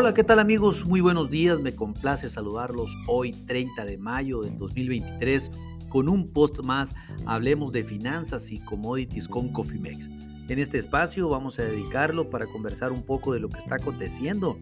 Hola, ¿qué tal amigos? Muy buenos días, me complace saludarlos hoy 30 de mayo del 2023 con un post más, hablemos de finanzas y commodities con Cofimex. En este espacio vamos a dedicarlo para conversar un poco de lo que está aconteciendo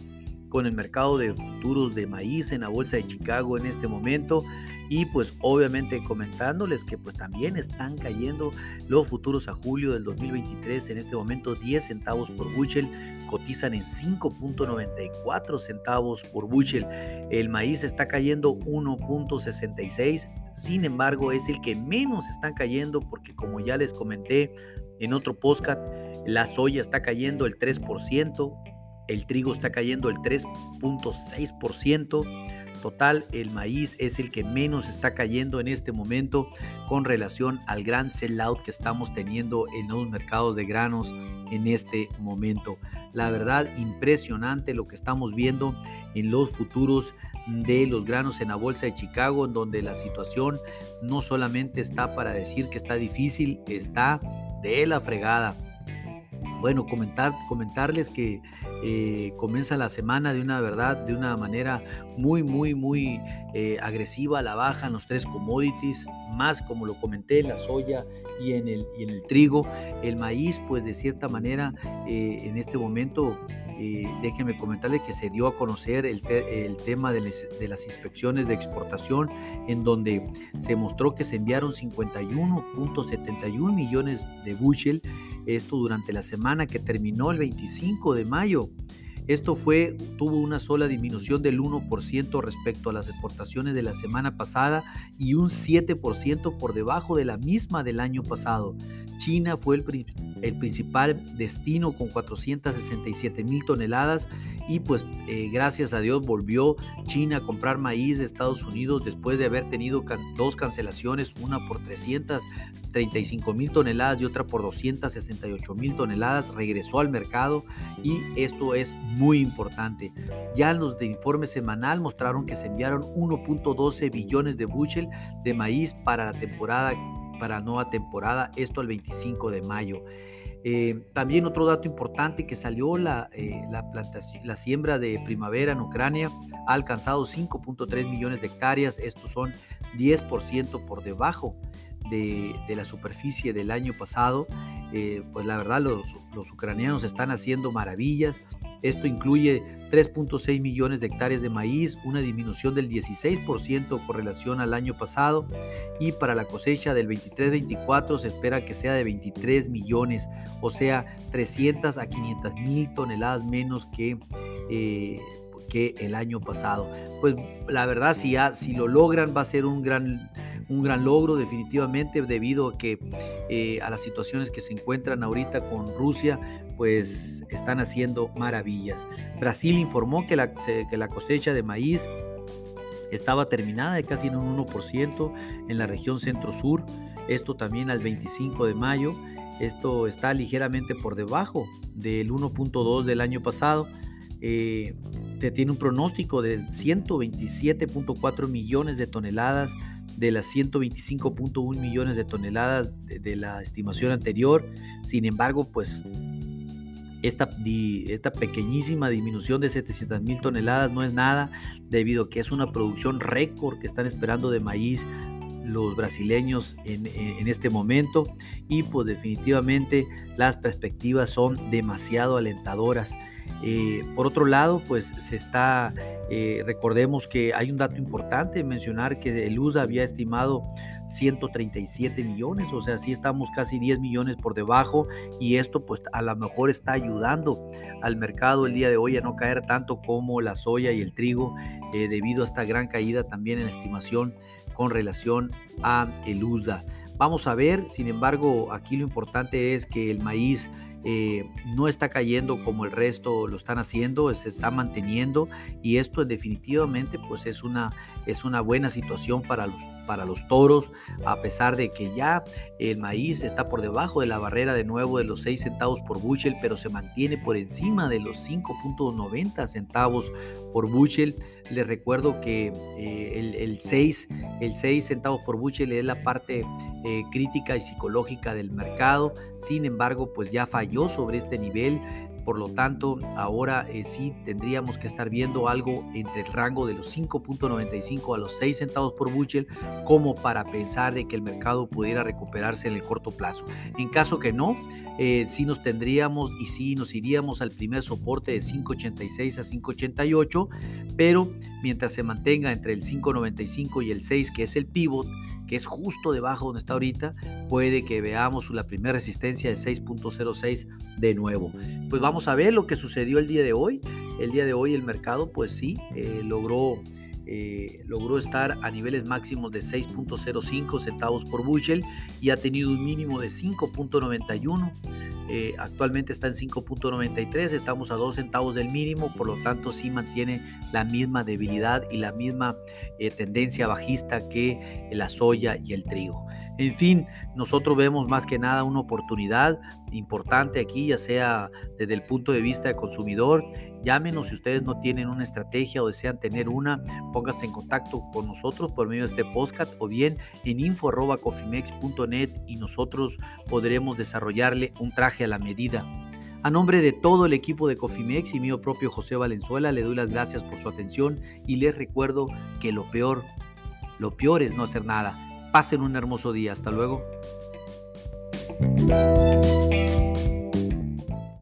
con el mercado de futuros de maíz en la bolsa de Chicago en este momento y pues obviamente comentándoles que pues también están cayendo los futuros a julio del 2023 en este momento 10 centavos por bushel cotizan en 5.94 centavos por bushel. El maíz está cayendo 1.66. Sin embargo, es el que menos están cayendo porque como ya les comenté en otro podcast, la soya está cayendo el 3%, el trigo está cayendo el 3.6%. Total, el maíz es el que menos está cayendo en este momento con relación al gran sellout que estamos teniendo en los mercados de granos en este momento. La verdad, impresionante lo que estamos viendo en los futuros de los granos en la bolsa de Chicago, en donde la situación no solamente está para decir que está difícil, está de la fregada. Bueno, comentar, comentarles que eh, comienza la semana de una verdad, de una manera muy, muy, muy eh, agresiva la baja en los tres commodities, más como lo comenté, la soya y en el, y en el trigo. El maíz, pues de cierta manera, eh, en este momento, déjenme comentarles que se dio a conocer el, tema de, de, las inspecciones de exportación, en donde se mostró que se enviaron 51.71 millones de bushel esto durante la semana que terminó el 25 de mayo. Esto fue, tuvo una sola disminución del 1% respecto a las exportaciones de la semana pasada y un 7% por debajo de la misma del año pasado. China fue el, el principal destino con 467 mil toneladas y pues eh, gracias a Dios volvió China a comprar maíz de Estados Unidos después de haber tenido dos cancelaciones, una por 335 mil toneladas y otra por 268 mil toneladas, regresó al mercado y esto es muy importante. Ya los de informe semanal mostraron que se enviaron 1.12 billones de bushel de maíz para la temporada para nueva temporada, esto el 25 de mayo. Eh, también otro dato importante que salió la, eh, la, plantación, la siembra de primavera en Ucrania ha alcanzado 5.3 millones de hectáreas, estos son 10% por debajo de, la superficie del año pasado. Eh, pues la verdad los, los ucranianos están haciendo maravillas, esto incluye 3.6 millones de hectáreas de maíz, una disminución del 16% con relación al año pasado y para la cosecha del 23-24 se espera que sea de 23 millones, o sea, 300 a 500 mil toneladas menos que... Eh, que el año pasado. Pues la verdad, si, ya, si lo logran, va a ser un gran un gran logro definitivamente debido a que eh, a las situaciones que se encuentran ahorita con Rusia, pues están haciendo maravillas. Brasil informó que la, que la cosecha de maíz estaba terminada de casi en un 1% en la región centro-sur, esto también al 25 de mayo. Esto está ligeramente por debajo del 1.2 del año pasado. Eh, tiene un pronóstico de 127.4 millones de toneladas de las 125.1 millones de toneladas de, la estimación anterior. Sin embargo, pues esta, esta, pequeñísima disminución de 700 mil toneladas no es nada debido a que es una producción récord que están esperando de maíz los brasileños en, este momento y pues definitivamente las perspectivas son demasiado alentadoras. Eh, por otro lado, pues se está eh, recordemos que hay un dato importante, mencionar que el USA había estimado 137 millones, o sea, sí estamos casi 10 millones por debajo y esto pues a lo mejor está ayudando al mercado el día de hoy a no caer tanto como la soya y el trigo eh, debido a esta gran caída también en la estimación con relación a el USA. Vamos a ver, sin embargo, aquí lo importante es que el maíz eh, no está cayendo como el resto lo están haciendo, se está manteniendo y esto definitivamente pues es una, es una buena situación para los, para los toros, a pesar de que ya el maíz está por debajo de la barrera de nuevo de los 6 centavos por bushel, pero se mantiene por encima de los 5.90 centavos por bushel. Les recuerdo que eh, el, 6, el 6 centavos por bushel es la parte eh, crítica y psicológica del mercado. Sin embargo, pues ya falló sobre este nivel Por lo tanto, ahora eh, sí tendríamos que estar viendo algo entre el rango de los 5.95 a los 6 centavos por bushel como para pensar de que el mercado pudiera recuperarse en el corto plazo. En caso que no, eh, sí nos tendríamos y sí nos iríamos al primer soporte de 5.86 a 5.88, pero mientras se mantenga entre el 5.95 y el 6, que es el pivot, que es justo debajo donde está ahorita, puede que veamos la primera resistencia de 6.06 de nuevo. Pues vamos a ver lo que sucedió el día de hoy. El día de hoy el mercado, pues sí, eh, logró eh, logró estar a niveles máximos de 6.05 centavos por bushel y ha tenido un mínimo de 5.91. Eh, actualmente está en 5.93, estamos a 2 centavos del mínimo, por lo tanto sí mantiene la misma debilidad y la misma eh, tendencia bajista que la soya y el trigo. En fin, nosotros vemos más que nada una oportunidad importante aquí, ya sea desde el punto de vista de consumidor. Llámenos si ustedes no tienen una estrategia o desean tener una, pónganse en contacto con nosotros por medio de este podcast o bien en info.cofimex.net y nosotros podremos desarrollarle un a la medida. A nombre de todo el equipo de Cofimex y mío propio José Valenzuela, le doy las gracias por su atención y les recuerdo que lo peor, lo peor es no hacer nada. Pasen un hermoso día. Hasta luego.